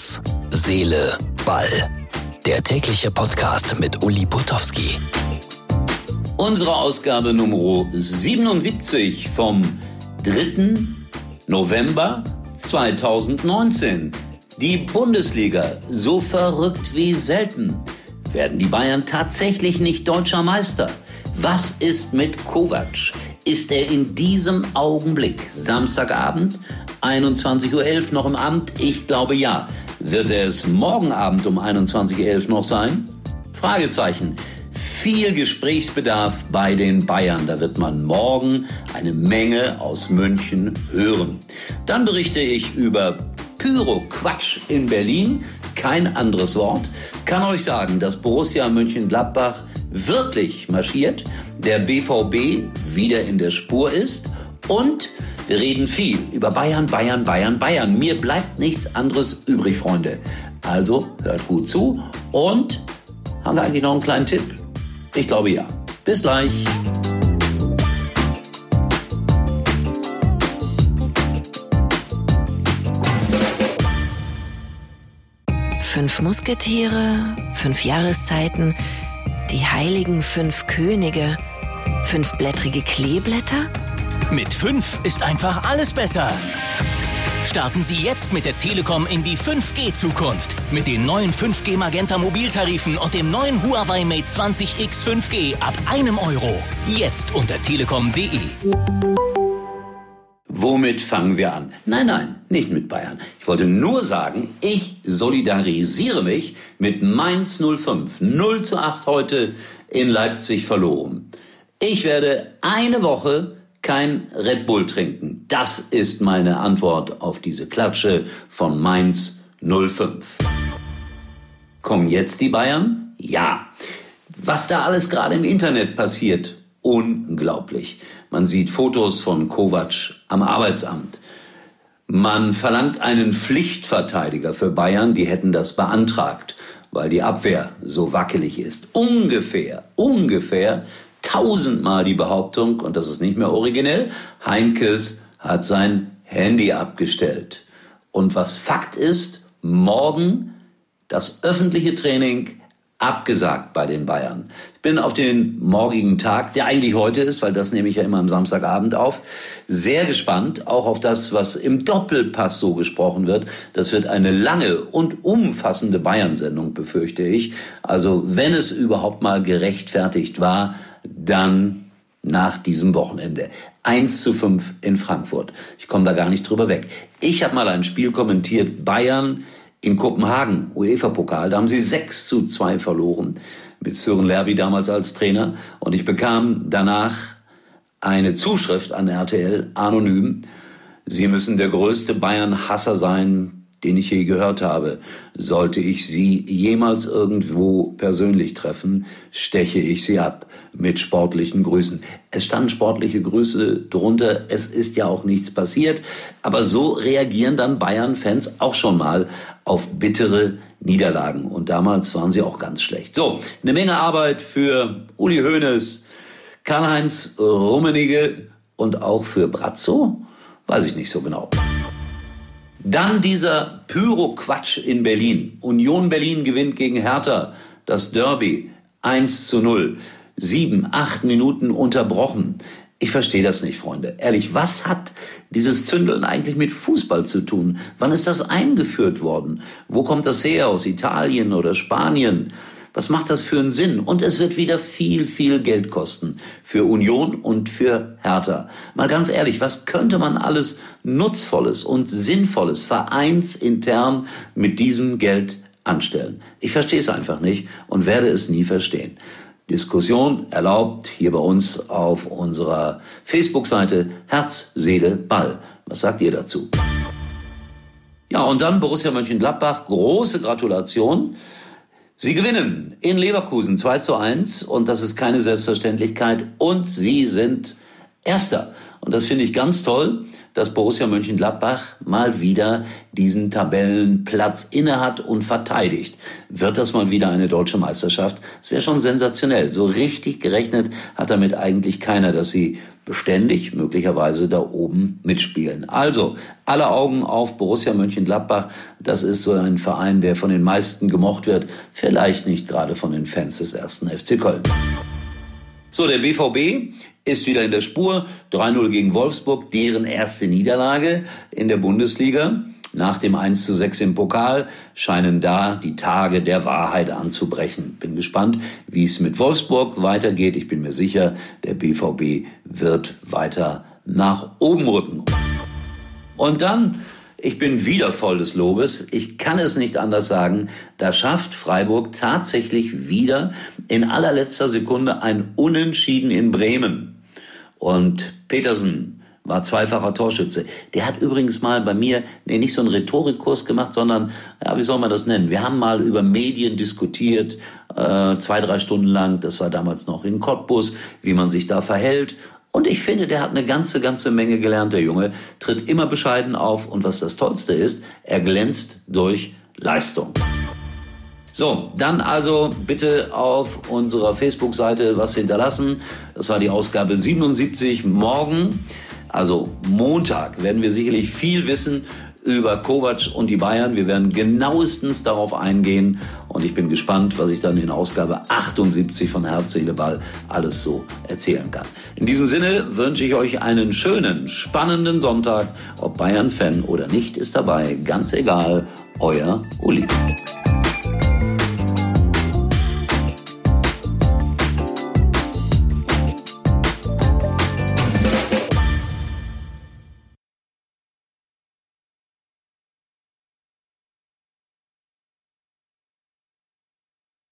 Herz, Seele, Ball. Der tägliche Podcast mit Uli Potowski. Unsere Ausgabe Nummer 77 vom 3. November 2019. Die Bundesliga, so verrückt wie selten. Werden die Bayern tatsächlich nicht deutscher Meister? Was ist mit Kovac? Ist er in diesem Augenblick, Samstagabend, 21.11 Uhr noch im Amt? Ich glaube ja. Wird er es morgen Abend um 21.11 Uhr noch sein? Fragezeichen. Viel Gesprächsbedarf bei den Bayern. Da wird man morgen eine Menge aus München hören. Dann berichte ich über Pyro-Quatsch in Berlin. Kein anderes Wort. Kann euch sagen, dass Borussia Mönchengladbach wirklich marschiert, der BVB wieder in der Spur ist und wir reden viel über Bayern, Bayern, Bayern, Bayern. Mir bleibt nichts anderes übrig, Freunde. Also hört gut zu und haben wir eigentlich noch einen kleinen Tipp? Ich glaube ja. Bis gleich. Fünf Musketiere, fünf Jahreszeiten, die heiligen fünf Könige, fünfblättrige Kleeblätter? Mit 5 ist einfach alles besser. Starten Sie jetzt mit der Telekom in die 5G-Zukunft. Mit den neuen 5G Magenta Mobiltarifen und dem neuen Huawei Mate 20X 5G ab einem Euro. Jetzt unter telekom.de. Womit fangen wir an? Nein, nein, nicht mit Bayern. Ich wollte nur sagen, ich solidarisiere mich mit Mainz 05. 0 zu 8 heute in Leipzig verloren. Ich werde eine Woche kein Red Bull trinken. Das ist meine Antwort auf diese Klatsche von Mainz 05. Kommen jetzt die Bayern? Ja. Was da alles gerade im Internet passiert, unglaublich. Man sieht Fotos von Kovac am Arbeitsamt. Man verlangt einen Pflichtverteidiger für Bayern, die hätten das beantragt, weil die Abwehr so wackelig ist. Ungefähr, ungefähr tausendmal die Behauptung, und das ist nicht mehr originell, Heinkes hat sein Handy abgestellt. Und was Fakt ist, morgen das öffentliche Training abgesagt bei den Bayern. Ich bin auf den morgigen Tag, der eigentlich heute ist, weil das nehme ich ja immer am Samstagabend auf, sehr gespannt, auch auf das, was im Doppelpass so gesprochen wird. Das wird eine lange und umfassende Bayern-Sendung, befürchte ich. Also wenn es überhaupt mal gerechtfertigt war, dann nach diesem Wochenende. 1 zu 5 in Frankfurt. Ich komme da gar nicht drüber weg. Ich habe mal ein Spiel kommentiert, Bayern in Kopenhagen, UEFA-Pokal. Da haben sie 6 zu 2 verloren mit Sören Lerby damals als Trainer. Und ich bekam danach eine Zuschrift an RTL, anonym. Sie müssen der größte Bayern-Hasser sein, den ich je gehört habe. Sollte ich Sie jemals irgendwo persönlich treffen, steche ich Sie ab mit sportlichen Grüßen. Es standen sportliche Grüße drunter. Es ist ja auch nichts passiert. Aber so reagieren dann Bayern-Fans auch schon mal auf bittere Niederlagen. Und damals waren sie auch ganz schlecht. So, eine Menge Arbeit für Uli Hoeneß, Karl-Heinz Rummenigge und auch für Brazzo? Weiß ich nicht so genau. Dann dieser Pyro-Quatsch in Berlin. Union Berlin gewinnt gegen Hertha das Derby 1 zu 0. Sieben, acht Minuten unterbrochen. Ich verstehe das nicht, Freunde. Ehrlich, was hat dieses Zündeln eigentlich mit Fußball zu tun? Wann ist das eingeführt worden? Wo kommt das her? Aus Italien oder Spanien? Was macht das für einen Sinn? Und es wird wieder viel, viel Geld kosten für Union und für Hertha. Mal ganz ehrlich, was könnte man alles Nutzvolles und Sinnvolles vereinsintern mit diesem Geld anstellen? Ich verstehe es einfach nicht und werde es nie verstehen. Diskussion erlaubt hier bei uns auf unserer Facebook-Seite Herz, Seele, Ball. Was sagt ihr dazu? Ja, und dann Borussia Mönchengladbach. Große Gratulation. Sie gewinnen in Leverkusen 2 zu 1 und das ist keine Selbstverständlichkeit und sie sind Erster. Und das finde ich ganz toll, dass Borussia Mönchengladbach mal wieder diesen Tabellenplatz innehat und verteidigt. Wird das mal wieder eine deutsche Meisterschaft? Das wäre schon sensationell. So richtig gerechnet hat damit eigentlich keiner, dass sie beständig möglicherweise da oben mitspielen. Also alle Augen auf Borussia Mönchengladbach. Das ist so ein Verein, der von den meisten gemocht wird, vielleicht nicht gerade von den Fans des ersten FC Köln. So, der BVB ist wieder in der Spur. 3-0 gegen Wolfsburg, deren erste Niederlage in der Bundesliga. Nach dem 1 zu 6 im Pokal scheinen da die Tage der Wahrheit anzubrechen. Bin gespannt, wie es mit Wolfsburg weitergeht. Ich bin mir sicher, der BVB wird weiter nach oben rücken. Und dann, ich bin wieder voll des Lobes. Ich kann es nicht anders sagen. Da schafft Freiburg tatsächlich wieder in allerletzter Sekunde ein Unentschieden in Bremen. Und Petersen war zweifacher Torschütze. Der hat übrigens mal bei mir, nee, nicht so einen Rhetorikkurs gemacht, sondern, ja, wie soll man das nennen? Wir haben mal über Medien diskutiert, äh, zwei, drei Stunden lang, das war damals noch in Cottbus, wie man sich da verhält. Und ich finde, der hat eine ganze, ganze Menge gelernt, der Junge, tritt immer bescheiden auf und was das Tollste ist, er glänzt durch Leistung. So, dann also bitte auf unserer Facebook-Seite was hinterlassen. Das war die Ausgabe 77 morgen. Also Montag werden wir sicherlich viel wissen über Kovac und die Bayern. Wir werden genauestens darauf eingehen und ich bin gespannt, was ich dann in Ausgabe 78 von Herz, Seele, Ball alles so erzählen kann. In diesem Sinne wünsche ich euch einen schönen, spannenden Sonntag. Ob Bayern-Fan oder nicht, ist dabei. Ganz egal. Euer Uli.